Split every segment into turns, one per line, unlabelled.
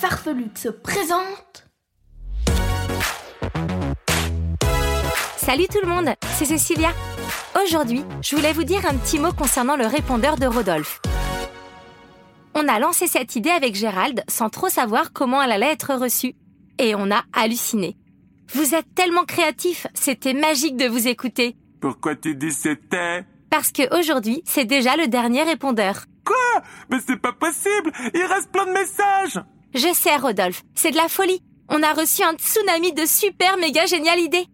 Farfelux se présentent
Salut tout le monde, c'est Cécilia. Aujourd'hui, je voulais vous dire un petit mot concernant le répondeur de Rodolphe. On a lancé cette idée avec Gérald sans trop savoir comment elle allait être reçue. Et on a halluciné. Vous êtes tellement créatifs, c'était magique de vous écouter.
Pourquoi tu dis c'était?
Parce que aujourd'hui, c'est déjà le dernier répondeur.
Quoi? Mais c'est pas possible Il reste plein de messages
Je sais, Rodolphe, c'est de la folie. On a reçu un tsunami de super méga géniales idées.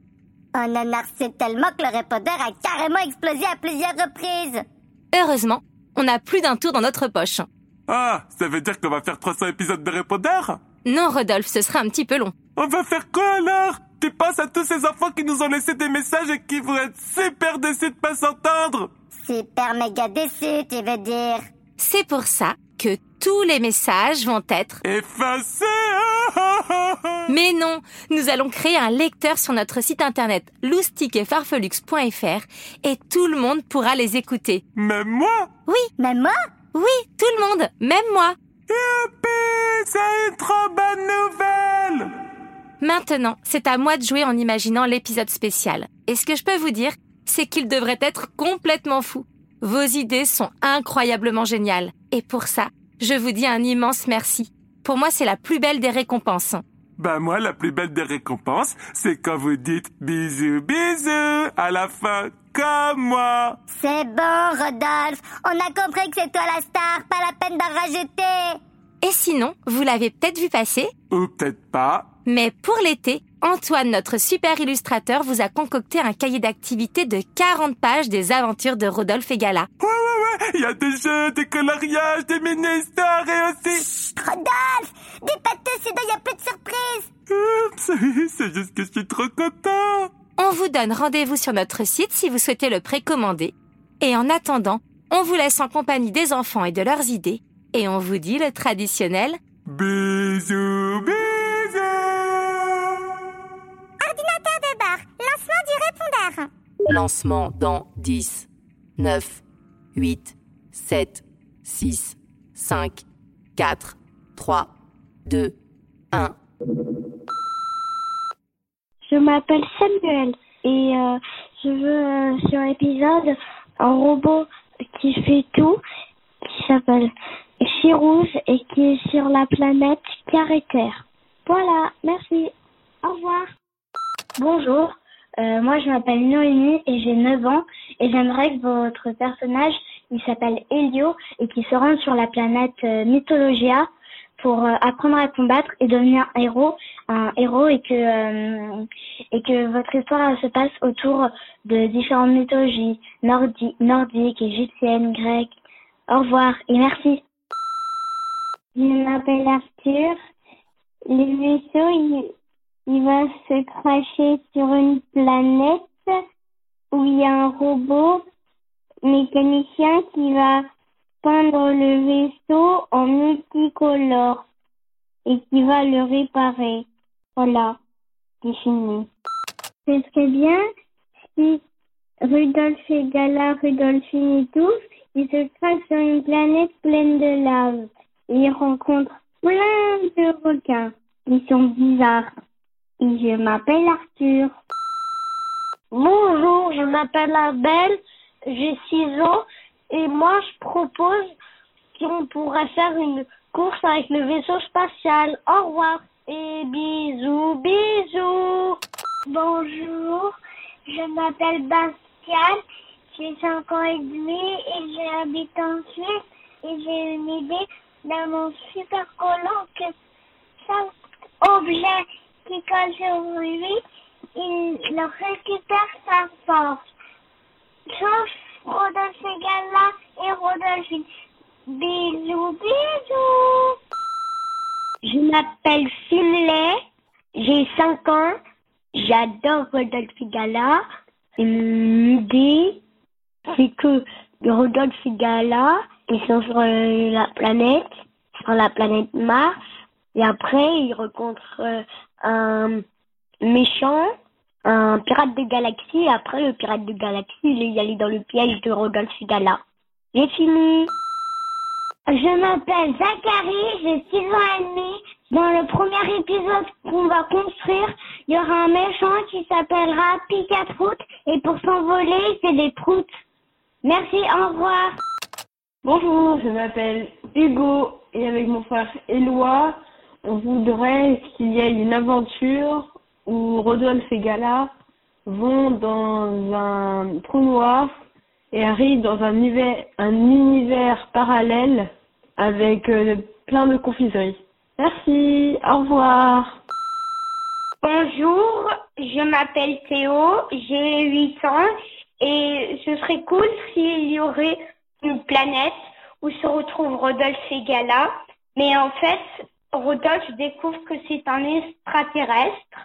On en a reçu tellement que le répondeur a carrément explosé à plusieurs reprises.
Heureusement, on a plus d'un tour dans notre poche.
Ah, ça veut dire qu'on va faire 300 épisodes de répondeurs
Non, Rodolphe, ce sera un petit peu long.
On va faire quoi alors? Tu penses à tous ces enfants qui nous ont laissé des messages et qui vont être super déçus de pas s'entendre?
Super méga déçu, tu veux dire?
C'est pour ça que tous les messages vont être...
Effacés.
Mais non, nous allons créer un lecteur sur notre site internet loustiqueetfarfelux.fr et tout le monde pourra les écouter.
Même moi?
Oui,
Même moi?
Oui, tout le monde, même moi.
Youpi C'est une trop bonne nouvelle
Maintenant, c'est à moi de jouer en imaginant l'épisode spécial. Et ce que je peux vous dire, c'est qu'il devrait être complètement fou. Vos idées sont incroyablement géniales. Et pour ça, je vous dis un immense merci. Pour moi, c'est la plus belle des récompenses.
Bah moi, la plus belle des récompenses, c'est quand vous dites bisous bisous à la fin, comme moi
C'est bon, Rodolphe. On a compris que c'est toi la star, pas la peine d'en rajouter.
Et sinon, vous l'avez peut-être vu passer,
Ou peut-être pas.
mais pour l'été, Antoine, notre super illustrateur, vous a concocté un cahier d'activités de 40 pages des aventures de Rodolphe et Gala.
Ouais, ouais, ouais, il y a des jeux, des coloriages, des mini-histoires et aussi...
Chut, Rodolphe tout, sinon y a plus de surprise.
Oups, c'est juste que je suis trop content
On vous donne rendez-vous sur notre site si vous souhaitez le précommander. Et en attendant, on vous laisse en compagnie des enfants et de leurs idées. Et on vous dit le traditionnel
Bisous, bisous
Lancement
dans 10, 9, 8, 7, 6, 5, 4, 3, 2, 1.
Je m'appelle Samuel et euh, je veux euh, sur l'épisode un robot qui fait tout, qui s'appelle Chirouge et qui est sur la planète Carré-Terre. Voilà, merci. Au revoir. Bonjour, euh, moi je m'appelle Noémie et j'ai 9 ans et j'aimerais que votre personnage, il s'appelle Elio et qui se rende sur la planète euh, Mythologia pour euh, apprendre à combattre et devenir un héros, un héros et que euh, et que votre histoire se passe autour de différentes mythologies nordi nordiques, égyptiennes, grecques. Au revoir et merci. Je m'appelle Arthur. Le vaisseau, il, il va se cracher sur une planète où il y a un robot mécanicien qui va peindre le vaisseau en multicolore et qui va le réparer. Voilà, c'est fini. Ce serait bien si Rudolf et Gala, Rudolphine et tous, ils se crachent sur une planète pleine de lave. Et ils rencontrent plein de requins. Ils sont bizarres. Je m'appelle Arthur. Bonjour, je m'appelle Abel, j'ai 6 ans et moi je propose qu'on pourrait faire une course avec le vaisseau spatial. Au revoir et bisous, bisous. Bonjour, je m'appelle Bastian, j'ai 5 ans et demi et j'habite en Suisse et j'ai une idée dans mon super collant que chaque objet qui colle sur lui, il récupère sa force. Sauf Rodolphe Gala et Rodolphine. Bisous, bisous. Je m'appelle Finlay, j'ai 5 ans, j'adore Rodolphe Gala. Et mon idée, c'est que Rodolphe Gala, ils sont sur euh, la planète, sur la planète Mars, et après ils rencontrent euh, un méchant, un pirate de galaxie, après le pirate de galaxie, il est allé dans le piège de Rodolphe Gala. J'ai fini. Je m'appelle Zachary, j'ai 6 ans et demi. Dans le premier épisode qu'on va construire, il y aura un méchant qui s'appellera Picatroute et pour s'envoler, fait des proutes. Merci, au revoir.
Bonjour, je m'appelle Hugo et avec mon frère Éloi, voudrait qu'il y ait une aventure où Rodolphe et Gala vont dans un trou noir et arrivent dans un univers, un univers parallèle avec euh, plein de confiseries. Merci, au revoir.
Bonjour, je m'appelle Théo, j'ai 8 ans et ce serait cool s'il y aurait une planète où se retrouvent Rodolphe et Gala. Mais en fait, Rodolphe découvre que c'est un extraterrestre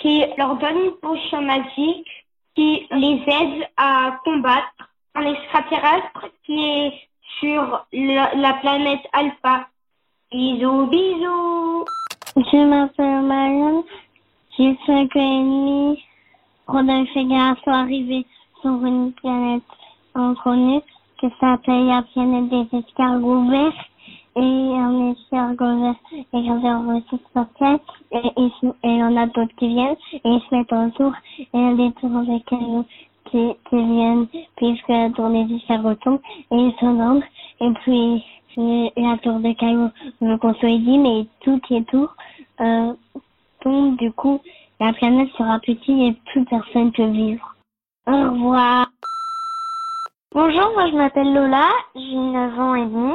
qui leur donne une potion magique qui les aide à combattre un extraterrestre qui est sur la, la planète Alpha. Bisous, bisous.
Je m'appelle Marianne, j'ai 5 ans et demi. Rodolphe et Gala sont arrivés sur une planète inconnue qui s'appelle la planète des escargots. Et vert est réservé aussi sur terre. Et, et, et en a d'autres qui viennent et ils se mettent autour. Et a des tours avec cailloux qui, qui viennent puisque la tour des escargots tombe et ils s'endorment. Et puis la tour de cailloux me construit dit mais tout et tout euh, tombe. Du coup, la planète sera petite et plus personne peut vivre. Au revoir.
Bonjour, moi je m'appelle Lola, j'ai 9 ans et demi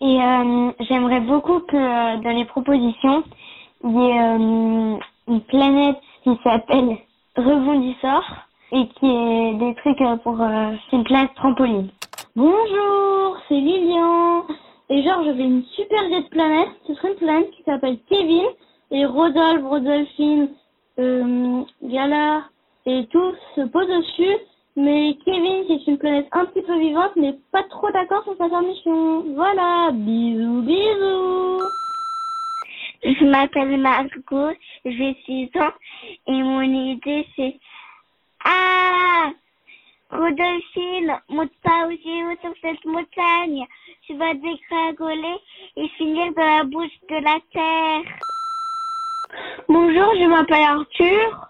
et euh, j'aimerais beaucoup que euh, dans les propositions, il y ait euh, une planète qui s'appelle Rebondisseur et qui est des trucs euh, pour... euh, une planète trampoline.
Bonjour, c'est Lilian. Et genre, j'avais une super jet planète. Ce serait une planète qui s'appelle Kevin. Et Rodolphe, Rodolphine, euh, Gala et tout se posent dessus. Mais Kevin, c'est une planète un petit peu vivante, mais pas trop d'accord sur sa mission. Voilà, bisous, bisous.
Je m'appelle Margot, j'ai 6 ans et mon idée c'est Ah Rodolphine, monte pas aussi haut sur cette montagne. Tu vas dégringoler et finir dans la bouche de la terre.
Bonjour, je m'appelle Arthur.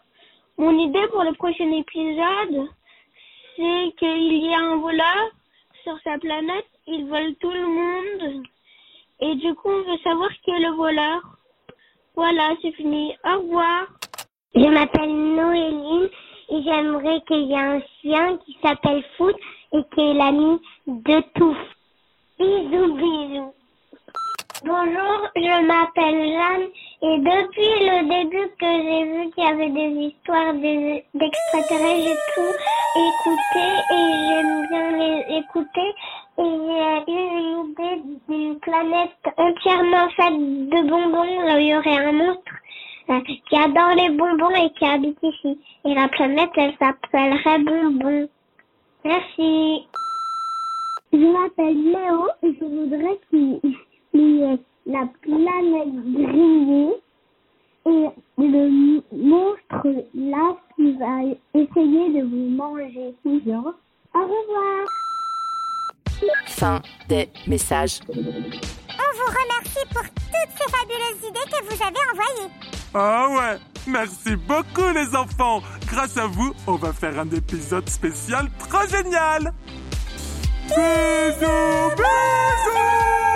Mon idée pour le prochain épisode, c'est qu'il y a un voleur sur sa planète, il vole tout le monde. Et du coup, on veut savoir qui est le voleur. Voilà, c'est fini. Au revoir.
Je m'appelle Noéline et j'aimerais qu'il y ait un chien qui s'appelle Foot et qui est l'ami de Touf. Bisous, bisous. Bonjour, je m'appelle Jeanne et depuis le début que j'ai vu qu'il y avait des histoires d'extraterrestres, j'ai tout écouté et j'aime bien les écouter. Et j'ai eu une idée d'une planète entièrement faite de bonbons, là il y aurait un monstre euh, qui adore les bonbons et qui habite ici. Et la planète, elle s'appellerait Bonbon. Merci.
Je m'appelle Léo et je voudrais qu'il y ait la planète grillée et le monstre là qui va essayer de vous manger. Genre, au revoir.
Fin des messages.
On vous remercie pour toutes ces fabuleuses idées que vous avez envoyées.
Ah ouais, merci beaucoup les enfants. Grâce à vous, on va faire un épisode spécial trop génial. Bisous, bisous.